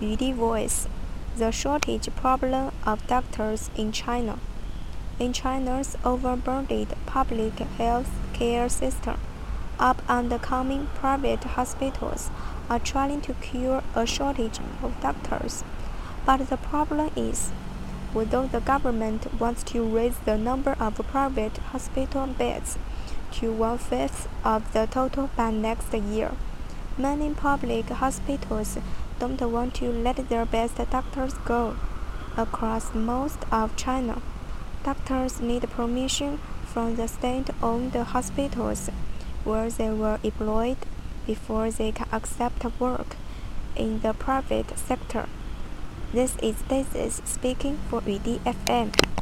Yudi Voice The shortage problem of doctors in China. In China's overburdened public health care system, up and coming private hospitals are trying to cure a shortage of doctors. But the problem is, although the government wants to raise the number of private hospital beds to one fifth of the total by next year, many public hospitals don't want to let their best doctors go. Across most of China, doctors need permission from the state owned hospitals where they were employed before they can accept work in the private sector. This is Daisy speaking for Yudi FM.